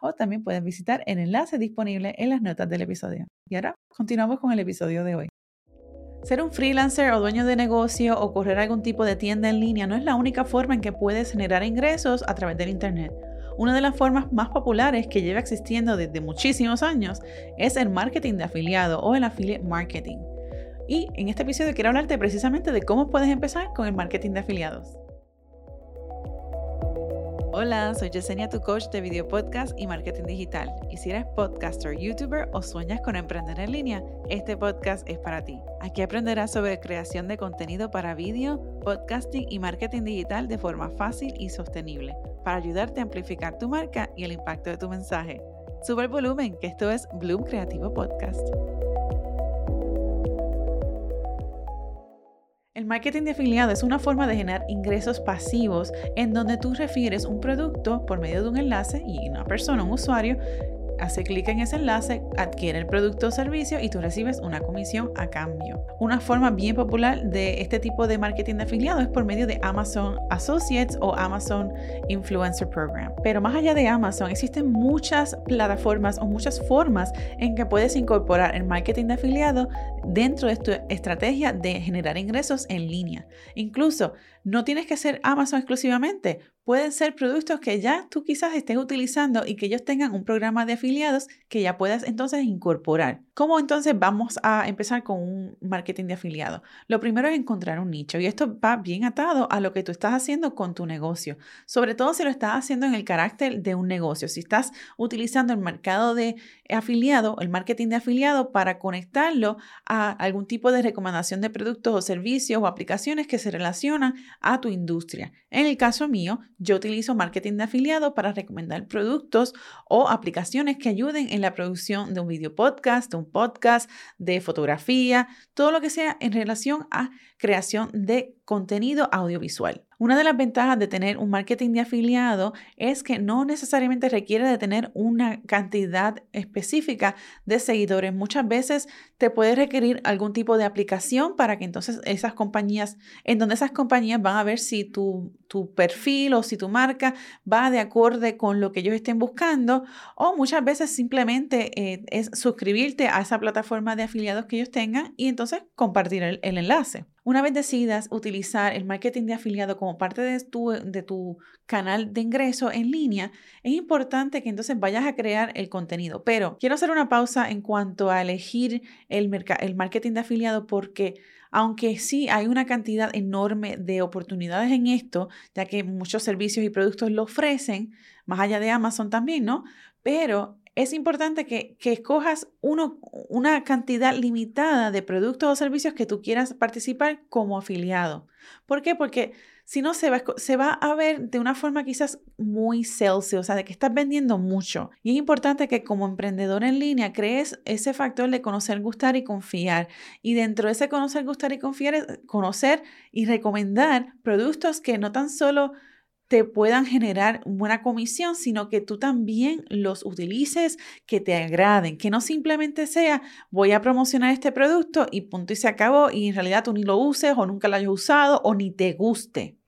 o también puedes visitar el enlace disponible en las notas del episodio. Y ahora continuamos con el episodio de hoy. Ser un freelancer o dueño de negocio o correr algún tipo de tienda en línea no es la única forma en que puedes generar ingresos a través del Internet. Una de las formas más populares que lleva existiendo desde muchísimos años es el marketing de afiliado o el affiliate marketing. Y en este episodio quiero hablarte precisamente de cómo puedes empezar con el marketing de afiliados. Hola, soy Yesenia, tu coach de video podcast y marketing digital. Y si eres podcaster, youtuber o sueñas con emprender en línea, este podcast es para ti. Aquí aprenderás sobre creación de contenido para vídeo, podcasting y marketing digital de forma fácil y sostenible, para ayudarte a amplificar tu marca y el impacto de tu mensaje. Sube el volumen, que esto es Bloom Creativo Podcast. El marketing de afiliado es una forma de generar ingresos pasivos en donde tú refieres un producto por medio de un enlace y una persona, un usuario, hace clic en ese enlace, adquiere el producto o servicio y tú recibes una comisión a cambio. Una forma bien popular de este tipo de marketing de afiliado es por medio de Amazon Associates o Amazon Influencer Program. Pero más allá de Amazon, existen muchas plataformas o muchas formas en que puedes incorporar el marketing de afiliado dentro de tu estrategia de generar ingresos en línea. Incluso no tienes que ser Amazon exclusivamente, pueden ser productos que ya tú quizás estés utilizando y que ellos tengan un programa de afiliados que ya puedas entonces incorporar. ¿Cómo entonces vamos a empezar con un marketing de afiliado? Lo primero es encontrar un nicho y esto va bien atado a lo que tú estás haciendo con tu negocio, sobre todo si lo estás haciendo en el carácter de un negocio, si estás utilizando el mercado de afiliado, el marketing de afiliado para conectarlo a algún tipo de recomendación de productos o servicios o aplicaciones que se relacionan a tu industria. En el caso mío, yo utilizo marketing de afiliado para recomendar productos o aplicaciones que ayuden en la producción de un video podcast, de un podcast, de fotografía, todo lo que sea en relación a creación de contenido audiovisual. Una de las ventajas de tener un marketing de afiliado es que no necesariamente requiere de tener una cantidad específica de seguidores. Muchas veces te puede requerir algún tipo de aplicación para que entonces esas compañías, en donde esas compañías van a ver si tu, tu perfil o si tu marca va de acorde con lo que ellos estén buscando o muchas veces simplemente eh, es suscribirte a esa plataforma de afiliados que ellos tengan y entonces compartir el enlace. Una vez decidas utilizar el marketing de afiliado como parte de tu, de tu canal de ingreso en línea, es importante que entonces vayas a crear el contenido. Pero quiero hacer una pausa en cuanto a elegir el, el marketing de afiliado porque aunque sí hay una cantidad enorme de oportunidades en esto, ya que muchos servicios y productos lo ofrecen, más allá de Amazon también, ¿no? Pero es importante que, escojas uno, una cantidad limitada de productos o servicios que tú quieras participar como afiliado. ¿Por qué? Porque si no, se va, se va a ver de una forma quizás muy salesy, o sea, de que estás vendiendo mucho. Y es importante que como emprendedor en línea crees ese factor de conocer, gustar y confiar. Y dentro de ese conocer, gustar y confiar, es conocer y recomendar productos que no tan solo te puedan generar buena comisión, sino que tú también los utilices, que te agraden, que no simplemente sea voy a promocionar este producto y punto y se acabó y en realidad tú ni lo uses o nunca lo hayas usado o ni te guste.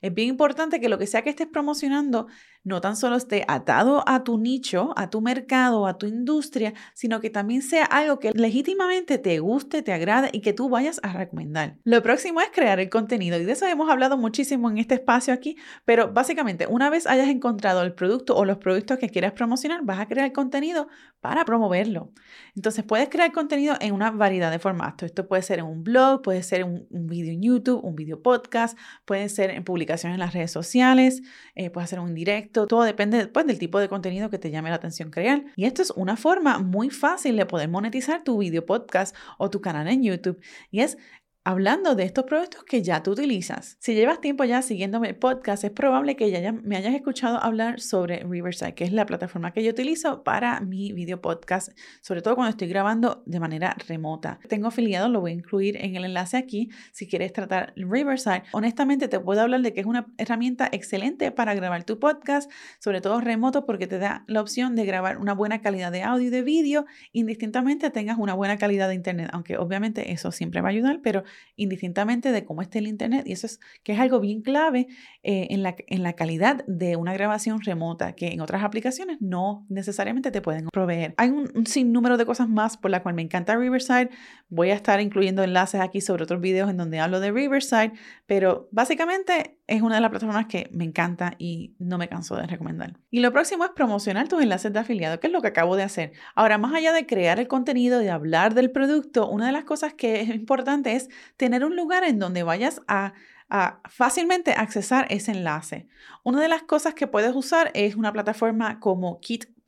Es bien importante que lo que sea que estés promocionando no tan solo esté atado a tu nicho, a tu mercado, a tu industria, sino que también sea algo que legítimamente te guste, te agrade y que tú vayas a recomendar. Lo próximo es crear el contenido y de eso hemos hablado muchísimo en este espacio aquí, pero básicamente una vez hayas encontrado el producto o los productos que quieras promocionar, vas a crear contenido para promoverlo. Entonces puedes crear contenido en una variedad de formatos. Esto puede ser en un blog, puede ser un, un video en YouTube, un video podcast, puede ser en publicaciones en las redes sociales, eh, puede ser un directo todo depende después del tipo de contenido que te llame la atención crear. Y esto es una forma muy fácil de poder monetizar tu video podcast o tu canal en YouTube y es hablando de estos productos que ya tú utilizas. Si llevas tiempo ya siguiéndome el podcast, es probable que ya me hayas escuchado hablar sobre Riverside, que es la plataforma que yo utilizo para mi video podcast, sobre todo cuando estoy grabando de manera remota. Tengo afiliado, lo voy a incluir en el enlace aquí si quieres tratar Riverside. Honestamente, te puedo hablar de que es una herramienta excelente para grabar tu podcast, sobre todo remoto, porque te da la opción de grabar una buena calidad de audio y de vídeo, indistintamente tengas una buena calidad de internet, aunque obviamente eso siempre va a ayudar, pero indistintamente de cómo esté el Internet. Y eso es que es algo bien clave eh, en, la, en la calidad de una grabación remota, que en otras aplicaciones no necesariamente te pueden proveer. Hay un, un sinnúmero de cosas más por la cual me encanta Riverside. Voy a estar incluyendo enlaces aquí sobre otros videos en donde hablo de Riverside, pero básicamente es una de las plataformas que me encanta y no me canso de recomendar. Y lo próximo es promocionar tus enlaces de afiliado, que es lo que acabo de hacer. Ahora, más allá de crear el contenido, de hablar del producto, una de las cosas que es importante es tener un lugar en donde vayas a fácilmente accesar ese enlace. Una de las cosas que puedes usar es una plataforma como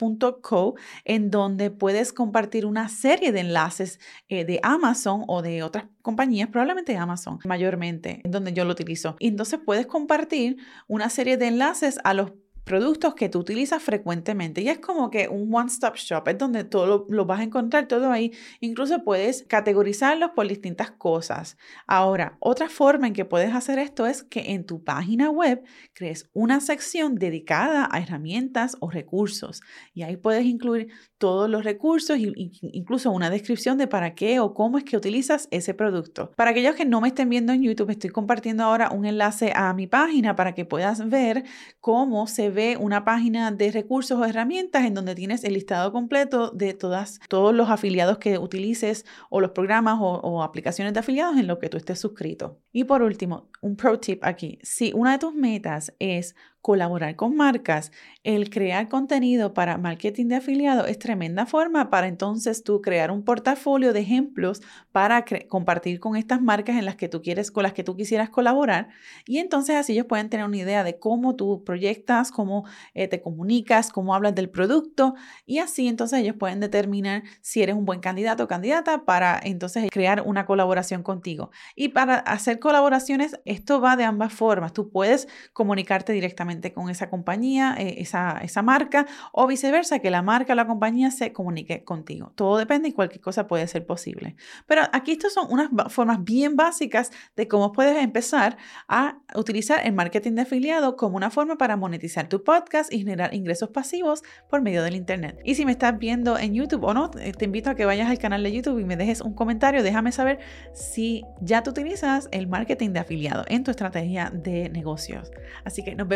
kit.co en donde puedes compartir una serie de enlaces eh, de Amazon o de otras compañías, probablemente Amazon mayormente, en donde yo lo utilizo. Y entonces puedes compartir una serie de enlaces a los productos que tú utilizas frecuentemente. Y es como que un one-stop shop, es donde todo lo, vas a encontrar todo ahí. Incluso puedes categorizarlos por distintas cosas. Ahora, otra forma en que puedes hacer esto es que en tu página web crees una sección dedicada a herramientas o recursos. Y ahí puedes incluir todos los recursos e incluso una descripción de para qué o cómo es que utilizas ese producto. Para aquellos que no me estén viendo en YouTube, estoy compartiendo ahora un enlace a mi página para que puedas ver cómo se ve una página de recursos o herramientas en donde tienes el listado completo de todas, todos los afiliados que utilices o los programas o, o aplicaciones de afiliados en lo que tú estés suscrito. Y por último, un pro tip aquí. Si una de tus metas es colaborar con marcas, el crear contenido para marketing de afiliado es tremenda forma para entonces tú crear un portafolio de ejemplos para compartir con estas marcas en las que tú quieres, con las que tú quisieras colaborar. Y entonces así ellos pueden tener una idea de cómo tú proyectas, cómo eh, te comunicas, cómo hablas del producto. Y así entonces ellos pueden determinar si eres un buen candidato o candidata para entonces crear una colaboración contigo. Y para hacer colaboraciones, esto va de ambas formas. Tú puedes comunicarte directamente con esa compañía, eh, esa, esa marca, o viceversa, que la marca o la compañía se comunique contigo. Todo depende y cualquier cosa puede ser posible. Pero aquí estas son unas formas bien básicas de cómo puedes empezar a utilizar el marketing de afiliado como una forma para monetizar tu podcast y generar ingresos pasivos por medio del Internet. Y si me estás viendo en YouTube o no, eh, te invito a que vayas al canal de YouTube y me dejes un comentario. Déjame saber si ya tú utilizas el marketing de afiliado en tu estrategia de negocios. Así que nos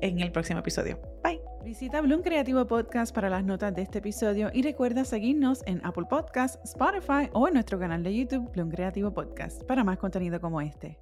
en el próximo episodio. Bye. Visita Bloom Creativo Podcast para las notas de este episodio y recuerda seguirnos en Apple Podcasts, Spotify o en nuestro canal de YouTube Bloom Creativo Podcast para más contenido como este.